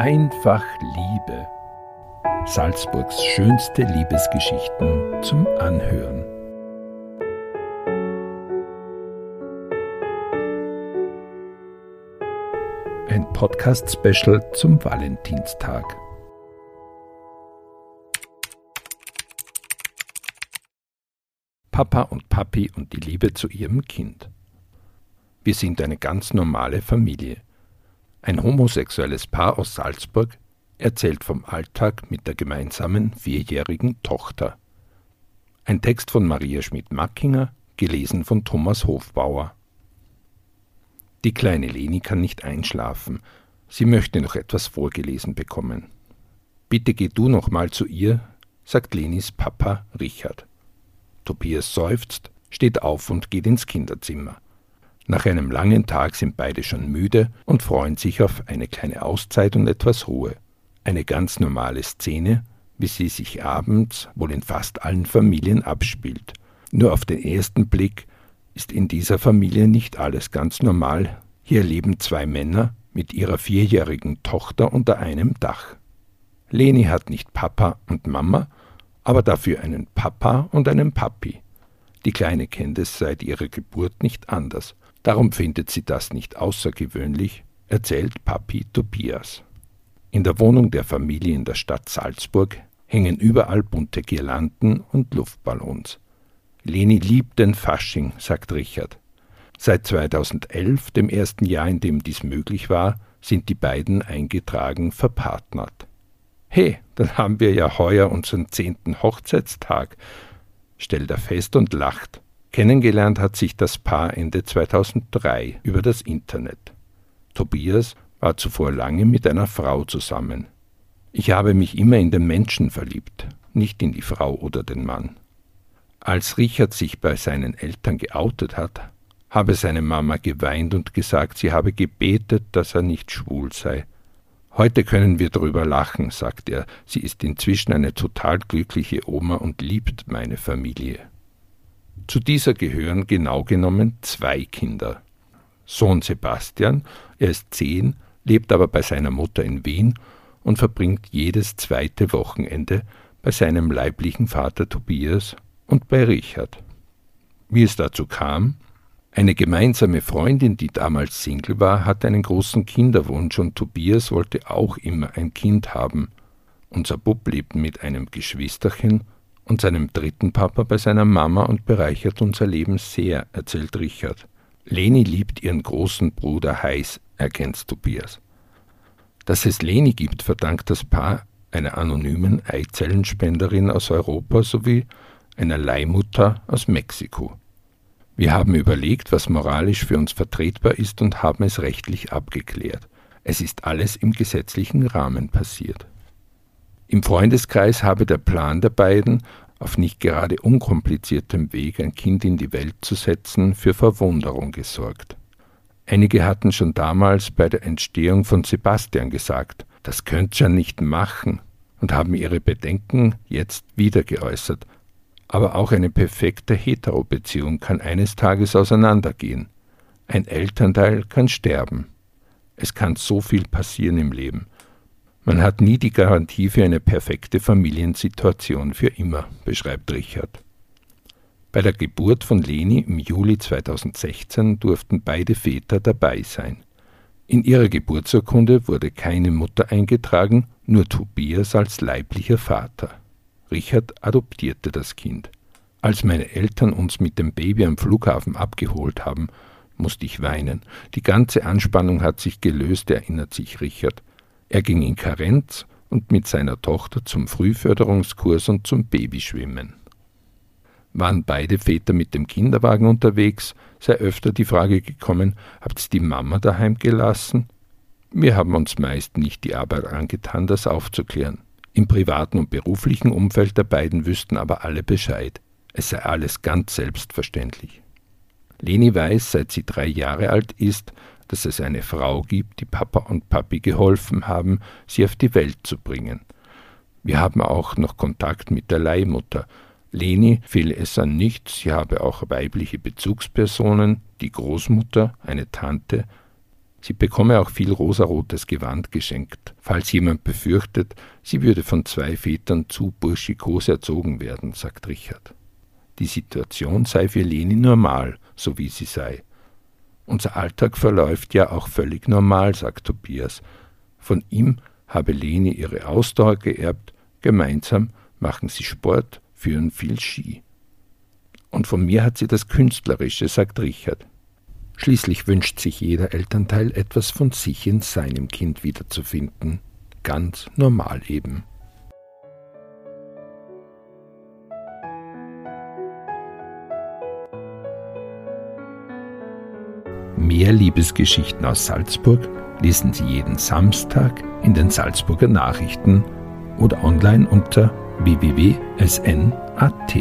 Einfach Liebe. Salzburgs schönste Liebesgeschichten zum Anhören. Ein Podcast-Special zum Valentinstag. Papa und Papi und die Liebe zu ihrem Kind. Wir sind eine ganz normale Familie. Ein homosexuelles Paar aus Salzburg erzählt vom Alltag mit der gemeinsamen vierjährigen Tochter. Ein Text von Maria Schmidt-Mackinger, gelesen von Thomas Hofbauer. Die kleine Leni kann nicht einschlafen. Sie möchte noch etwas vorgelesen bekommen. Bitte geh du noch mal zu ihr, sagt Lenis Papa Richard. Tobias seufzt, steht auf und geht ins Kinderzimmer. Nach einem langen Tag sind beide schon müde und freuen sich auf eine kleine Auszeit und etwas Ruhe. Eine ganz normale Szene, wie sie sich abends wohl in fast allen Familien abspielt. Nur auf den ersten Blick ist in dieser Familie nicht alles ganz normal. Hier leben zwei Männer mit ihrer vierjährigen Tochter unter einem Dach. Leni hat nicht Papa und Mama, aber dafür einen Papa und einen Papi. Die Kleine kennt es seit ihrer Geburt nicht anders. Darum findet sie das nicht außergewöhnlich, erzählt Papi Tobias. In der Wohnung der Familie in der Stadt Salzburg hängen überall bunte Girlanden und Luftballons. Leni liebt den Fasching, sagt Richard. Seit 2011, dem ersten Jahr, in dem dies möglich war, sind die beiden eingetragen verpartnert. Hey, dann haben wir ja heuer unseren zehnten Hochzeitstag, stellt er fest und lacht. Kennengelernt hat sich das Paar Ende 2003 über das Internet. Tobias war zuvor lange mit einer Frau zusammen. Ich habe mich immer in den Menschen verliebt, nicht in die Frau oder den Mann. Als Richard sich bei seinen Eltern geoutet hat, habe seine Mama geweint und gesagt, sie habe gebetet, dass er nicht schwul sei. Heute können wir darüber lachen, sagt er, sie ist inzwischen eine total glückliche Oma und liebt meine Familie. Zu dieser gehören genau genommen zwei Kinder. Sohn Sebastian, er ist zehn, lebt aber bei seiner Mutter in Wien und verbringt jedes zweite Wochenende bei seinem leiblichen Vater Tobias und bei Richard. Wie es dazu kam? Eine gemeinsame Freundin, die damals Single war, hatte einen großen Kinderwunsch und Tobias wollte auch immer ein Kind haben. Unser Bub lebt mit einem Geschwisterchen und seinem dritten Papa bei seiner Mama und bereichert unser Leben sehr, erzählt Richard. Leni liebt ihren großen Bruder heiß, ergänzt Tobias. Dass es Leni gibt, verdankt das Paar einer anonymen Eizellenspenderin aus Europa sowie einer Leihmutter aus Mexiko. Wir haben überlegt, was moralisch für uns vertretbar ist und haben es rechtlich abgeklärt. Es ist alles im gesetzlichen Rahmen passiert. Im Freundeskreis habe der Plan der beiden, auf nicht gerade unkompliziertem Weg ein Kind in die Welt zu setzen, für Verwunderung gesorgt. Einige hatten schon damals bei der Entstehung von Sebastian gesagt, das könnt ihr nicht machen, und haben ihre Bedenken jetzt wieder geäußert. Aber auch eine perfekte Hetero-Beziehung kann eines Tages auseinandergehen. Ein Elternteil kann sterben. Es kann so viel passieren im Leben. Man hat nie die Garantie für eine perfekte Familiensituation für immer, beschreibt Richard. Bei der Geburt von Leni im Juli 2016 durften beide Väter dabei sein. In ihrer Geburtsurkunde wurde keine Mutter eingetragen, nur Tobias als leiblicher Vater. Richard adoptierte das Kind. Als meine Eltern uns mit dem Baby am Flughafen abgeholt haben, musste ich weinen. Die ganze Anspannung hat sich gelöst, erinnert sich Richard. Er ging in Karenz und mit seiner Tochter zum Frühförderungskurs und zum Babyschwimmen. Waren beide Väter mit dem Kinderwagen unterwegs, sei öfter die Frage gekommen, habt's die Mama daheim gelassen? Wir haben uns meist nicht die Arbeit angetan, das aufzuklären. Im privaten und beruflichen Umfeld der beiden wüssten aber alle Bescheid. Es sei alles ganz selbstverständlich. Leni weiß, seit sie drei Jahre alt ist, dass es eine Frau gibt, die Papa und Papi geholfen haben, sie auf die Welt zu bringen. Wir haben auch noch Kontakt mit der Leihmutter. Leni fehle es an nichts, sie habe auch weibliche Bezugspersonen, die Großmutter, eine Tante. Sie bekomme auch viel rosarotes Gewand geschenkt, falls jemand befürchtet, sie würde von zwei Vätern zu burschikos erzogen werden, sagt Richard. Die Situation sei für Leni normal, so wie sie sei. Unser Alltag verläuft ja auch völlig normal, sagt Tobias. Von ihm habe Leni ihre Ausdauer geerbt, gemeinsam machen sie Sport, führen viel Ski. Und von mir hat sie das Künstlerische, sagt Richard. Schließlich wünscht sich jeder Elternteil etwas von sich in seinem Kind wiederzufinden. Ganz normal eben. Mehr Liebesgeschichten aus Salzburg lesen Sie jeden Samstag in den Salzburger Nachrichten oder online unter www.sn.at.